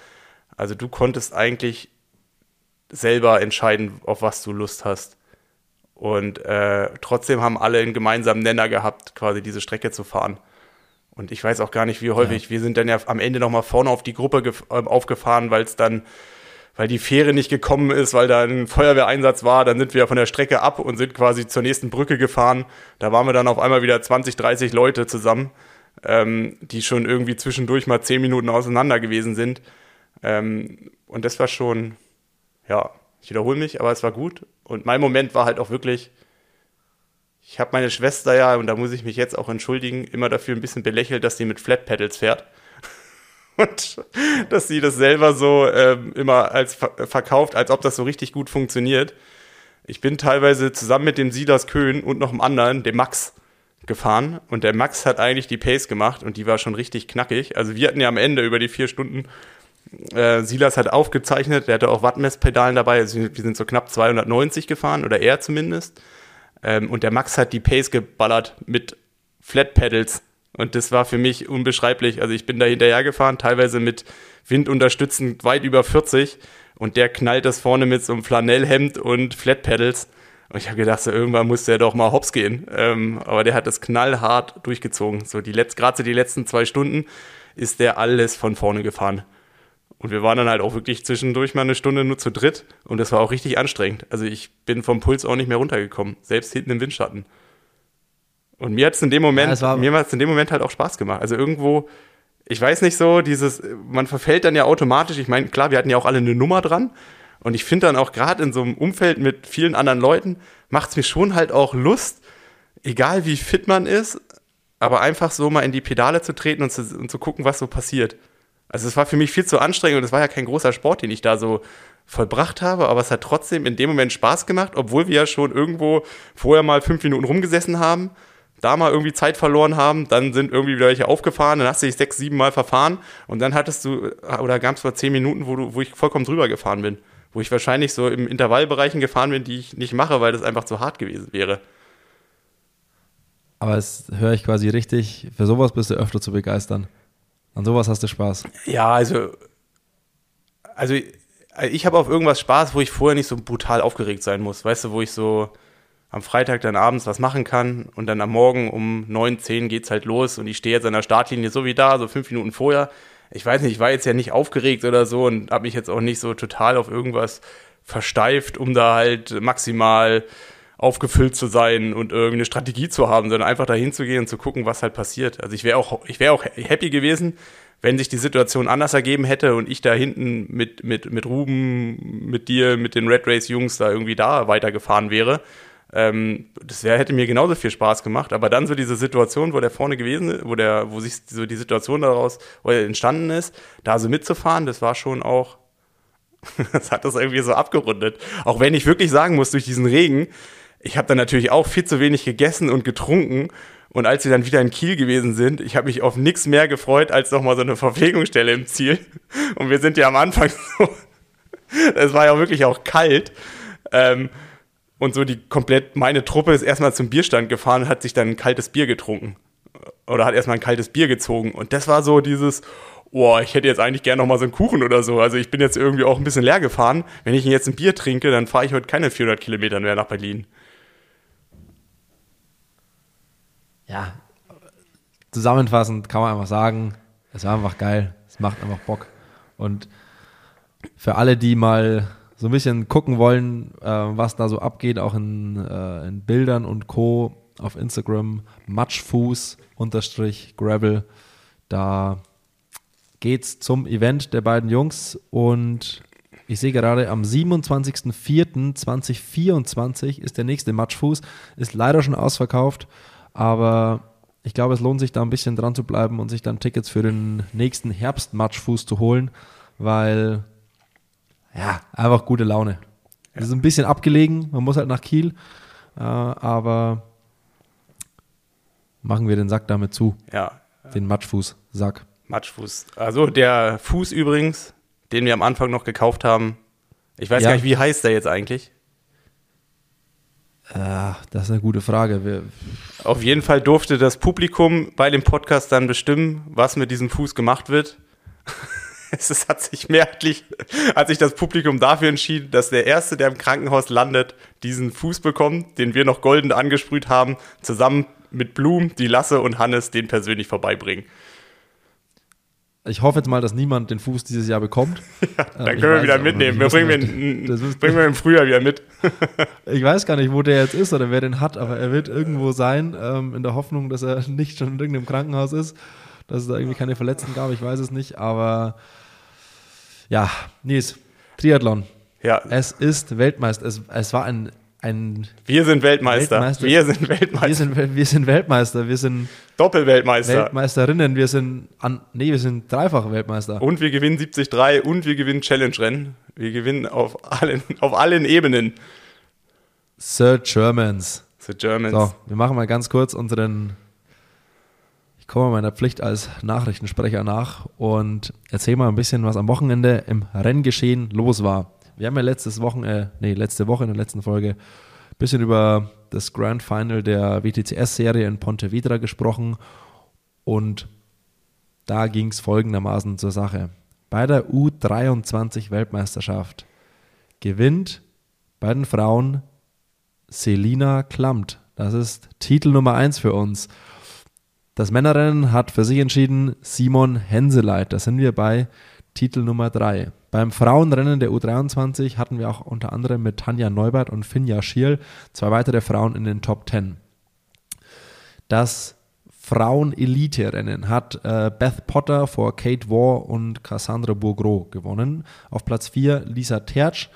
Also du konntest eigentlich selber entscheiden, auf was du Lust hast. Und äh, trotzdem haben alle einen gemeinsamen Nenner gehabt, quasi diese Strecke zu fahren. Und ich weiß auch gar nicht, wie häufig. Ja. Wir sind dann ja am Ende nochmal vorne auf die Gruppe äh, aufgefahren, weil es dann, weil die Fähre nicht gekommen ist, weil da ein Feuerwehreinsatz war. Dann sind wir von der Strecke ab und sind quasi zur nächsten Brücke gefahren. Da waren wir dann auf einmal wieder 20, 30 Leute zusammen, ähm, die schon irgendwie zwischendurch mal 10 Minuten auseinander gewesen sind. Ähm, und das war schon, ja, ich wiederhole mich, aber es war gut. Und mein Moment war halt auch wirklich, ich habe meine Schwester ja, und da muss ich mich jetzt auch entschuldigen, immer dafür ein bisschen belächelt, dass sie mit Flat Pedals fährt. Und dass sie das selber so ähm, immer als verkauft, als ob das so richtig gut funktioniert. Ich bin teilweise zusammen mit dem Silas Köhn und noch einem anderen, dem Max, gefahren. Und der Max hat eigentlich die Pace gemacht und die war schon richtig knackig. Also wir hatten ja am Ende über die vier Stunden, äh, Silas hat aufgezeichnet, der hatte auch Wattmesspedalen dabei. Also wir sind so knapp 290 gefahren oder er zumindest. Ähm, und der Max hat die Pace geballert mit Flat Pedals. Und das war für mich unbeschreiblich. Also ich bin da hinterher gefahren, teilweise mit Wind unterstützend weit über 40. Und der knallt das vorne mit so einem Flanellhemd und Flat Pedals. Und ich habe gedacht, so, irgendwann muss der doch mal hops gehen. Ähm, aber der hat das knallhart durchgezogen. So die letzt, gerade so die letzten zwei Stunden ist der alles von vorne gefahren. Und wir waren dann halt auch wirklich zwischendurch mal eine Stunde nur zu dritt. Und das war auch richtig anstrengend. Also ich bin vom Puls auch nicht mehr runtergekommen, selbst hinten im Windschatten. Und mir hat es in dem Moment, ja, mir hat es in dem Moment halt auch Spaß gemacht. Also irgendwo, ich weiß nicht so, dieses, man verfällt dann ja automatisch. Ich meine, klar, wir hatten ja auch alle eine Nummer dran. Und ich finde dann auch gerade in so einem Umfeld mit vielen anderen Leuten, macht es mir schon halt auch Lust, egal wie fit man ist, aber einfach so mal in die Pedale zu treten und zu, und zu gucken, was so passiert. Also es war für mich viel zu anstrengend und es war ja kein großer Sport, den ich da so vollbracht habe, aber es hat trotzdem in dem Moment Spaß gemacht, obwohl wir ja schon irgendwo vorher mal fünf Minuten rumgesessen haben, da mal irgendwie Zeit verloren haben, dann sind irgendwie wieder welche aufgefahren, dann hast du dich sechs, sieben Mal verfahren und dann hattest du, oder gab es mal zehn Minuten, wo, du, wo ich vollkommen drüber gefahren bin, wo ich wahrscheinlich so im Intervallbereichen gefahren bin, die ich nicht mache, weil das einfach zu hart gewesen wäre. Aber es höre ich quasi richtig, für sowas bist du öfter zu begeistern. An sowas hast du Spaß. Ja, also, also ich habe auf irgendwas Spaß, wo ich vorher nicht so brutal aufgeregt sein muss. Weißt du, wo ich so am Freitag dann abends was machen kann und dann am Morgen um 9, 10 geht's halt los und ich stehe jetzt an der Startlinie so wie da, so fünf Minuten vorher. Ich weiß nicht, ich war jetzt ja nicht aufgeregt oder so und habe mich jetzt auch nicht so total auf irgendwas versteift, um da halt maximal aufgefüllt zu sein und irgendwie eine Strategie zu haben, sondern einfach dahin zu gehen und zu gucken, was halt passiert. Also ich wäre auch, ich wäre auch happy gewesen, wenn sich die Situation anders ergeben hätte und ich da hinten mit, mit, mit Ruben, mit dir, mit den Red Race Jungs da irgendwie da weitergefahren wäre. Ähm, das wär, hätte mir genauso viel Spaß gemacht. Aber dann so diese Situation, wo der vorne gewesen, wo der, wo sich so die Situation daraus entstanden ist, da so mitzufahren, das war schon auch, das hat das irgendwie so abgerundet. Auch wenn ich wirklich sagen muss, durch diesen Regen, ich habe dann natürlich auch viel zu wenig gegessen und getrunken. Und als wir dann wieder in Kiel gewesen sind, ich habe mich auf nichts mehr gefreut als nochmal so eine Verpflegungsstelle im Ziel. Und wir sind ja am Anfang so, es war ja wirklich auch kalt. Ähm, und so die komplett, meine Truppe ist erstmal zum Bierstand gefahren und hat sich dann ein kaltes Bier getrunken. Oder hat erstmal ein kaltes Bier gezogen. Und das war so dieses, oh, ich hätte jetzt eigentlich gerne noch mal so einen Kuchen oder so. Also ich bin jetzt irgendwie auch ein bisschen leer gefahren. Wenn ich jetzt ein Bier trinke, dann fahre ich heute keine 400 Kilometer mehr nach Berlin. ja, zusammenfassend kann man einfach sagen, es war einfach geil, es macht einfach Bock. Und für alle, die mal so ein bisschen gucken wollen, äh, was da so abgeht, auch in, äh, in Bildern und Co. auf Instagram, Matschfuß unterstrich Gravel, da geht's zum Event der beiden Jungs und ich sehe gerade am 27.04.2024 ist der nächste Matschfuß, ist leider schon ausverkauft. Aber ich glaube, es lohnt sich da ein bisschen dran zu bleiben und sich dann Tickets für den nächsten Herbstmatschfuß zu holen, weil ja, einfach gute Laune. Es ist ein bisschen abgelegen, man muss halt nach Kiel, äh, aber machen wir den Sack damit zu. Ja. Den Matschfuß-Sack. Matschfuß. Also der Fuß übrigens, den wir am Anfang noch gekauft haben. Ich weiß ja. gar nicht, wie heißt der jetzt eigentlich? Ja, das ist eine gute Frage. Wir Auf jeden Fall durfte das Publikum bei dem Podcast dann bestimmen, was mit diesem Fuß gemacht wird. es hat sich mehrheitlich, hat sich das Publikum dafür entschieden, dass der Erste, der im Krankenhaus landet, diesen Fuß bekommt, den wir noch golden angesprüht haben, zusammen mit Blum, die Lasse und Hannes den persönlich vorbeibringen. Ich hoffe jetzt mal, dass niemand den Fuß dieses Jahr bekommt. Ja, dann ähm, können wir wieder mitnehmen. Wir bringen, wir, das bringen wir im Frühjahr wieder mit. ich weiß gar nicht, wo der jetzt ist oder wer den hat, aber er wird irgendwo sein, ähm, in der Hoffnung, dass er nicht schon in irgendeinem Krankenhaus ist, dass es da irgendwie keine Verletzten gab. Ich weiß es nicht, aber ja, Nils, Triathlon. Ja. Es ist Weltmeister. Es, es war ein ein wir sind Weltmeister. Weltmeister. Wir sind Weltmeister. Wir sind, wir sind Weltmeister. Wir sind Doppelweltmeister. Weltmeisterinnen. Wir sind an, nee, wir sind dreifache Weltmeister. Und wir gewinnen 73 und wir gewinnen Challenge-Rennen. Wir gewinnen auf allen, auf allen Ebenen. Sir Germans. Sir Germans. So, wir machen mal ganz kurz unseren. Ich komme meiner Pflicht als Nachrichtensprecher nach und erzähle mal ein bisschen, was am Wochenende im Renngeschehen los war. Wir haben ja letztes Wochen, äh, nee, letzte Woche in der letzten Folge ein bisschen über das Grand Final der WTCS-Serie in Ponte Vedra gesprochen und da ging es folgendermaßen zur Sache. Bei der U23-Weltmeisterschaft gewinnt bei den Frauen Selina Klamt. Das ist Titel Nummer 1 für uns. Das Männerrennen hat für sich entschieden Simon Henseleit. Da sind wir bei Titel Nummer 3. Beim Frauenrennen der U23 hatten wir auch unter anderem mit Tanja Neubert und Finja Schierl zwei weitere Frauen in den Top 10. Das Frauen-Elite-Rennen hat äh, Beth Potter vor Kate Waugh und Cassandra Bourgreau gewonnen. Auf Platz 4 Lisa Tertsch,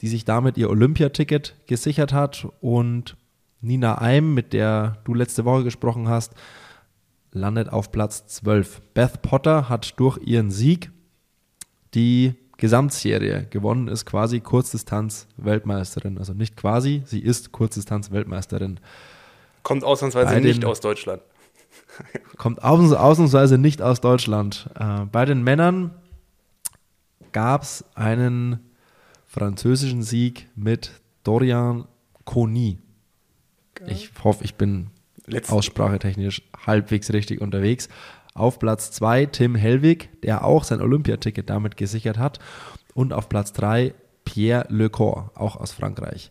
die sich damit ihr Olympiaticket gesichert hat. Und Nina Eim, mit der du letzte Woche gesprochen hast, landet auf Platz 12. Beth Potter hat durch ihren Sieg die Gesamtserie gewonnen ist, quasi Kurzdistanz-Weltmeisterin. Also nicht quasi, sie ist Kurzdistanz-Weltmeisterin. Kommt ausnahmsweise den, nicht aus Deutschland. kommt aus, ausnahmsweise nicht aus Deutschland. Äh, bei den Männern gab es einen französischen Sieg mit Dorian Coni. Ich hoffe, ich bin Letzten. aussprachetechnisch halbwegs richtig unterwegs. Auf Platz 2 Tim Hellwig, der auch sein Olympiaticket damit gesichert hat. Und auf Platz 3 Pierre Lecor, auch aus Frankreich.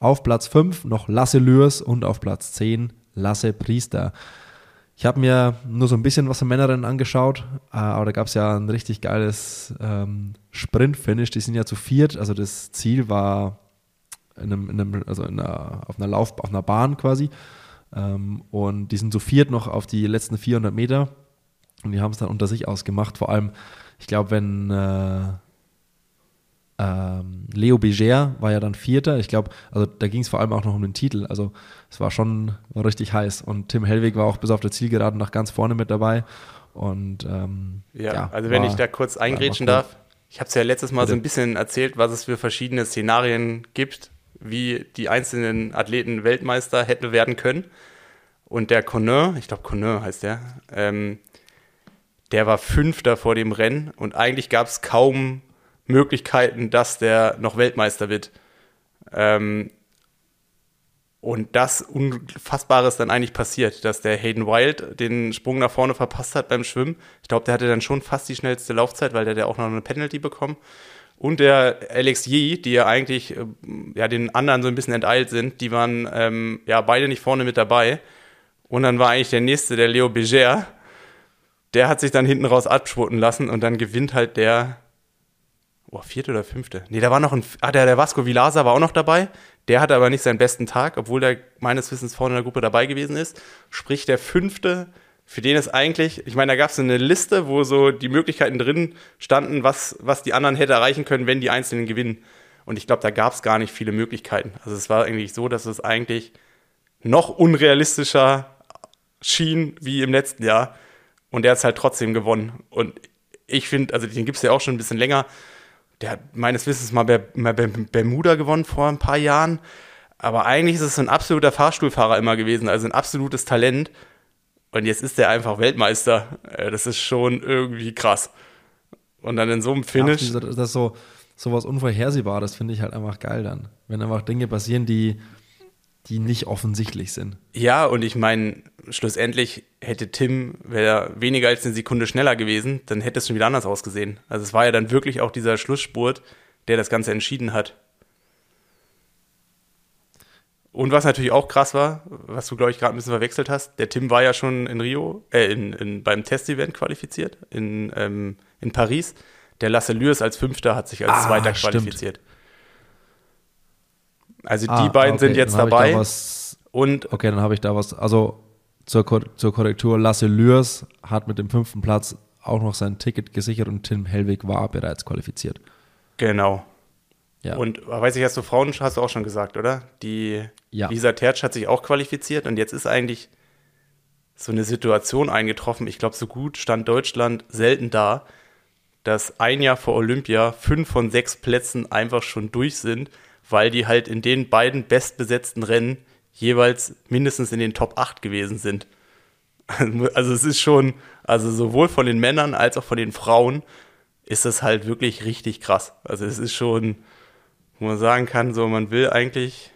Auf Platz 5 noch Lasse Lürs und auf Platz 10 Lasse Priester. Ich habe mir nur so ein bisschen was am Männerrennen angeschaut, äh, aber da gab es ja ein richtig geiles ähm, Sprint-Finish. Die sind ja zu viert, also das Ziel war in einem, in einem, also in einer, auf einer Lauf, auf einer Bahn quasi. Ähm, und die sind zu viert noch auf die letzten 400 Meter und die haben es dann unter sich ausgemacht. Vor allem, ich glaube, wenn äh, ähm, Leo Beger war ja dann Vierter. Ich glaube, also da ging es vor allem auch noch um den Titel. Also es war schon war richtig heiß. Und Tim Hellwig war auch bis auf der Zielgeraden nach ganz vorne mit dabei. Und ähm, ja, ja, also wenn war, ich da kurz eingrätschen darf, ich habe es ja letztes Mal Bitte. so ein bisschen erzählt, was es für verschiedene Szenarien gibt, wie die einzelnen Athleten Weltmeister hätten werden können. Und der Connor, ich glaube Connor heißt der, ähm, der war Fünfter vor dem Rennen und eigentlich gab es kaum Möglichkeiten, dass der noch Weltmeister wird. Ähm, und das Unfassbare ist dann eigentlich passiert, dass der Hayden Wild den Sprung nach vorne verpasst hat beim Schwimmen. Ich glaube, der hatte dann schon fast die schnellste Laufzeit, weil der hat ja auch noch eine Penalty bekommen. Und der Alex Yee, die ja eigentlich äh, ja, den anderen so ein bisschen enteilt sind, die waren ähm, ja beide nicht vorne mit dabei. Und dann war eigentlich der nächste, der Leo Beger, der hat sich dann hinten raus abschwurten lassen und dann gewinnt halt der, oh, vierte oder fünfte. Nee, da war noch ein, ah, der, der Vasco Vilasa war auch noch dabei. Der hatte aber nicht seinen besten Tag, obwohl der meines Wissens vorne in der Gruppe dabei gewesen ist. Sprich, der fünfte, für den ist eigentlich, ich meine, da gab es eine Liste, wo so die Möglichkeiten drin standen, was, was die anderen hätte erreichen können, wenn die Einzelnen gewinnen. Und ich glaube, da gab es gar nicht viele Möglichkeiten. Also es war eigentlich so, dass es eigentlich noch unrealistischer schien wie im letzten Jahr. Und der hat halt trotzdem gewonnen. Und ich finde, also den gibt es ja auch schon ein bisschen länger. Der hat meines Wissens mal Bermuda gewonnen vor ein paar Jahren. Aber eigentlich ist es ein absoluter Fahrstuhlfahrer immer gewesen, also ein absolutes Talent. Und jetzt ist er einfach Weltmeister. Äh, das ist schon irgendwie krass. Und dann in so einem Finish. Ja, das ist so, so was Unvorhersehbares, finde ich halt einfach geil dann. Wenn einfach Dinge passieren, die, die nicht offensichtlich sind. Ja, und ich meine, schlussendlich hätte Tim, wäre weniger als eine Sekunde schneller gewesen, dann hätte es schon wieder anders ausgesehen. Also es war ja dann wirklich auch dieser Schlussspurt, der das Ganze entschieden hat. Und was natürlich auch krass war, was du, glaube ich, gerade ein bisschen verwechselt hast, der Tim war ja schon in Rio, äh, in, in, beim Testevent qualifiziert, in, ähm, in Paris. Der Lasse Lürs als Fünfter hat sich als Ah, Zweiter stimmt. qualifiziert. Also die Ah, beiden okay, sind jetzt dabei. Da was, und okay, dann habe ich da was. Also zur, zur Korrektur: Lasse Lürs hat mit dem fünften Platz auch noch sein Ticket gesichert und Tim Hellwig war bereits qualifiziert. genau. Ja. Und weiß ich, hast du Frauen hast du auch schon gesagt, oder? Die Ja. Lisa Tertsch hat sich auch qualifiziert und jetzt ist eigentlich so eine Situation eingetroffen. Ich glaube, so gut stand Deutschland selten da, dass ein Jahr vor Olympia fünf von sechs Plätzen einfach schon durch sind, weil die halt in den beiden bestbesetzten Rennen jeweils mindestens in den Top 8 gewesen sind. Also es ist schon, also sowohl von den Männern als auch von den Frauen ist das halt wirklich richtig krass. Also es ist schon, wo man sagen kann, so man will eigentlich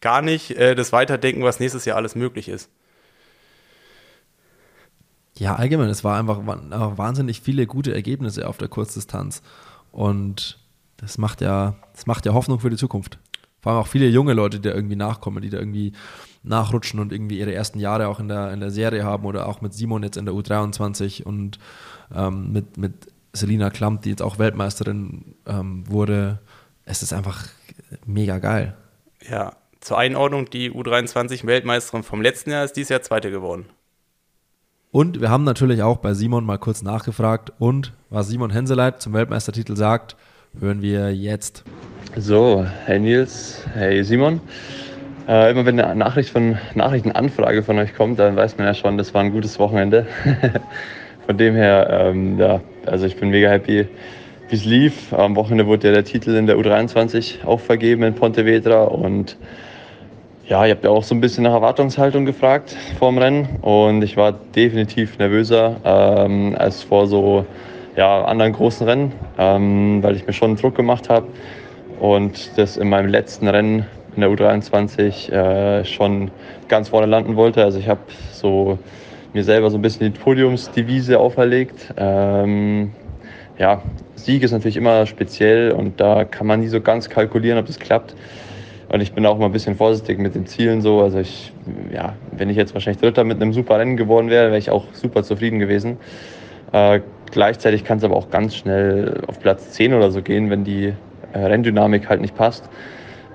gar nicht äh, das weiterdenken, was nächstes Jahr alles möglich ist. Ja, allgemein, es war einfach einfach wahnsinnig viele gute Ergebnisse auf der Kurzdistanz. Und das macht ja, das macht ja Hoffnung für die Zukunft. Vor allem auch viele junge Leute, die da irgendwie nachkommen, die da irgendwie nachrutschen und irgendwie ihre ersten Jahre auch in der, in der Serie haben oder auch mit Simon jetzt in der U23 und ähm, mit, mit Selina Klamp, die jetzt auch Weltmeisterin ähm, wurde. Es ist einfach mega geil. Ja, zur Einordnung, die U23-Weltmeisterin vom letzten Jahr ist dieses Jahr Zweite geworden. Und wir haben natürlich auch bei Simon mal kurz nachgefragt und was Simon Henseleit zum Weltmeistertitel sagt, hören wir jetzt. So, hey Nils, hey Simon. Äh, immer wenn eine Nachricht von, Nachrichtenanfrage von euch kommt, dann weiß man ja schon, das war ein gutes Wochenende. von dem her, ähm, ja, also ich bin mega happy, wie es lief. Am Wochenende wurde ja der Titel in der U23 auch vergeben in Pontevedra und ja, ihr habt ja auch so ein bisschen nach Erwartungshaltung gefragt vor dem Rennen und ich war definitiv nervöser ähm, als vor so ja, anderen großen Rennen, ähm, weil ich mir schon Druck gemacht habe und das in meinem letzten Rennen in der U23 äh, schon ganz vorne landen wollte. Also ich habe so mir selber so ein bisschen die Podiumsdevise auferlegt. Ähm, ja, Sieg ist natürlich immer speziell und da kann man nie so ganz kalkulieren, ob das klappt. Und ich bin auch mal ein bisschen vorsichtig mit den Zielen so. Also ich, ja, wenn ich jetzt wahrscheinlich Dritter mit einem super Rennen geworden wäre, wäre ich auch super zufrieden gewesen. Äh, gleichzeitig kann es aber auch ganz schnell auf Platz 10 oder so gehen, wenn die äh, Renndynamik halt nicht passt.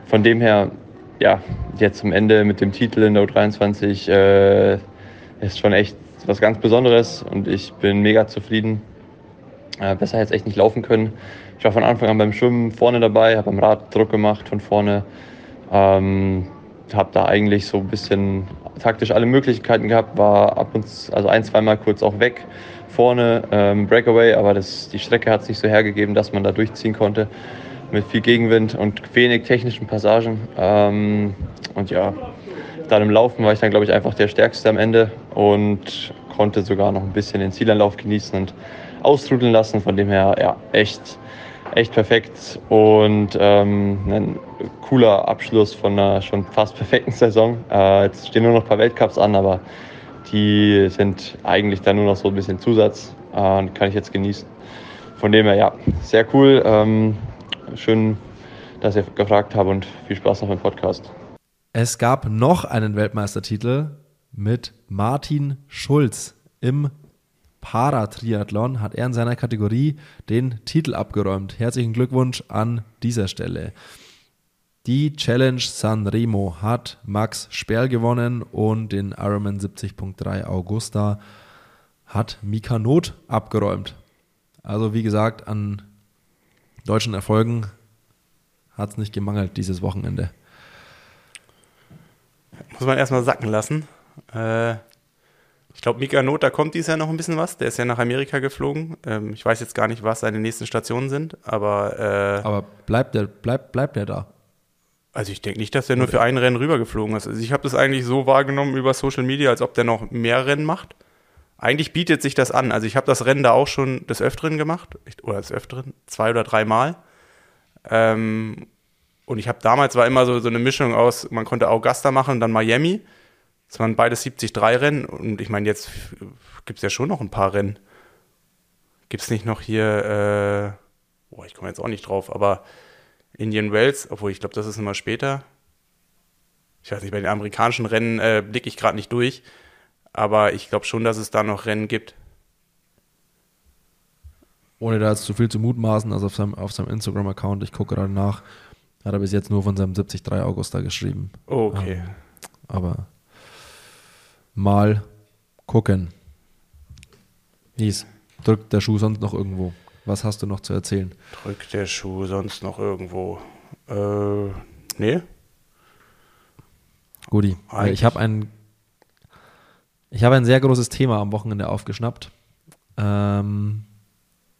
Von dem her, ja, jetzt zum Ende mit dem Titel in der U23 äh, ist schon echt was ganz Besonderes und ich bin mega zufrieden. Äh, besser hätte es echt nicht laufen können. Ich war von Anfang an beim Schwimmen vorne dabei, habe am Rad Druck gemacht von vorne. Ähm, habe da eigentlich so ein bisschen taktisch alle Möglichkeiten gehabt, war ab und zu, also ein, zweimal kurz auch weg vorne, ähm, Breakaway, aber das, die Strecke hat es nicht so hergegeben, dass man da durchziehen konnte mit viel Gegenwind und wenig technischen Passagen. Ähm, und ja, dann im Laufen war ich dann, glaube ich, einfach der Stärkste am Ende und konnte sogar noch ein bisschen den Zielanlauf genießen und austrudeln lassen. Von dem her, ja, echt, echt perfekt und ähm, ein cooler Abschluss von einer schon fast perfekten Saison. Äh, jetzt stehen nur noch ein paar Weltcups an, aber die sind eigentlich dann nur noch so ein bisschen Zusatz äh, und kann ich jetzt genießen. Von dem her, ja, sehr cool. Ähm, schön, dass ihr gefragt habt und viel Spaß noch im Podcast. Es gab noch einen Weltmeistertitel mit Martin Schulz im Paratriathlon hat er in seiner Kategorie den Titel abgeräumt. Herzlichen Glückwunsch an dieser Stelle. Die Challenge San Remo hat Max Sperl gewonnen und den Ironman 70.3 Augusta hat Mika Not abgeräumt. Also wie gesagt, an deutschen Erfolgen hat es nicht gemangelt dieses Wochenende. Muss man erstmal sacken lassen. Äh, ich glaube, Mika Not, da kommt dieses Jahr noch ein bisschen was. Der ist ja nach Amerika geflogen. Ähm, ich weiß jetzt gar nicht, was seine nächsten Stationen sind, aber. Äh, Aber bleibt der, bleibt, bleibt der da? also ich denke nicht, dass der nur für ein Rennen rübergeflogen ist. Also ich habe das eigentlich so wahrgenommen über Social Media, als ob der noch mehr Rennen macht. Eigentlich bietet sich das an. Also ich habe das Rennen da auch schon des Öfteren gemacht. Oder des Öfteren, zwei oder dreimal. Ähm, und ich habe damals war immer so, so eine Mischung aus, man konnte Augusta machen und dann Miami. Das waren beide 73 Rennen. Und ich meine, jetzt gibt es ja schon noch ein paar Rennen. Gibt es nicht noch hier, äh, boah, ich komme jetzt auch nicht drauf, aber Indian Wells, obwohl ich glaube, das ist immer später. Ich weiß nicht, bei den amerikanischen Rennen äh, blicke ich gerade nicht durch, aber ich glaube schon, dass es da noch Rennen gibt. Ohne da jetzt zu viel zu mutmaßen, also auf seinem, auf seinem Instagram-Account, ich gucke gerade nach, hat er bis jetzt nur von seinem 73 Augusta geschrieben. Oh, okay. Ähm, aber mal gucken. Nies, drückt der Schuh sonst noch irgendwo? Was hast du noch zu erzählen? Drückt der Schuh sonst noch irgendwo? Äh, nee. Guti, weil ich habe ein, ich habe ein sehr großes Thema am Wochenende aufgeschnappt. Ähm,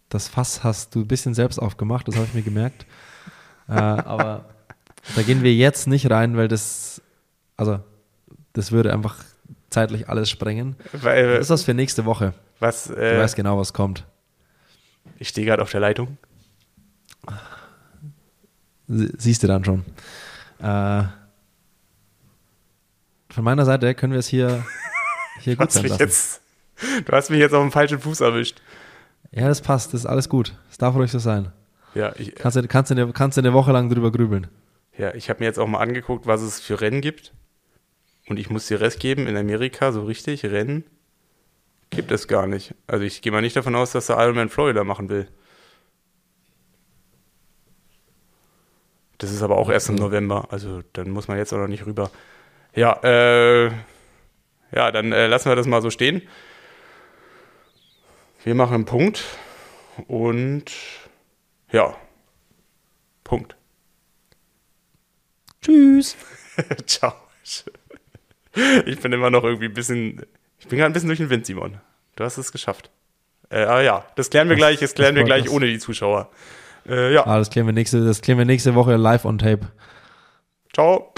das Fass hast du ein bisschen selbst aufgemacht, das habe ich mir gemerkt. äh, aber da gehen wir jetzt nicht rein, weil das, also, das würde einfach zeitlich alles sprengen. Weil, Was ist das für nächste Woche? Was, Du äh, weißt genau, was kommt. ich stehe gerade auf der Leitung. Sie- Siehst du dann schon. Äh, von meiner Seite können wir es hier, hier Du gut hast, sein mich lassen. jetzt, du hast mich jetzt auf dem falschen Fuß erwischt. Ja, das passt, das ist alles gut. Es darf ruhig so sein. Ja, ich, Kannst du, kannst du, eine, kannst du eine Woche lang drüber grübeln. ja, ich habe mir jetzt auch mal angeguckt, was es für Rennen gibt. Und ich muss dir Rest geben, in Amerika so richtig Rennen gibt es gar nicht. Also ich gehe mal nicht davon aus, dass der Ironman Florida machen will. Das ist aber auch erst im November, also dann muss man jetzt auch noch nicht rüber. Ja, äh, ja, dann äh, lassen wir das mal so stehen. Wir machen einen Punkt und ja, Punkt. Tschüss. Ciao. Ich bin immer noch irgendwie ein bisschen. Ich bin gerade ein bisschen durch den Wind, Simon. Du hast es geschafft. Äh, aber ja, das klären wir gleich. Das klären wir freut gleich uns. ohne die Zuschauer. Äh, ja, Ah, das klären wir nächste, das klären wir nächste Woche live on tape. ciao.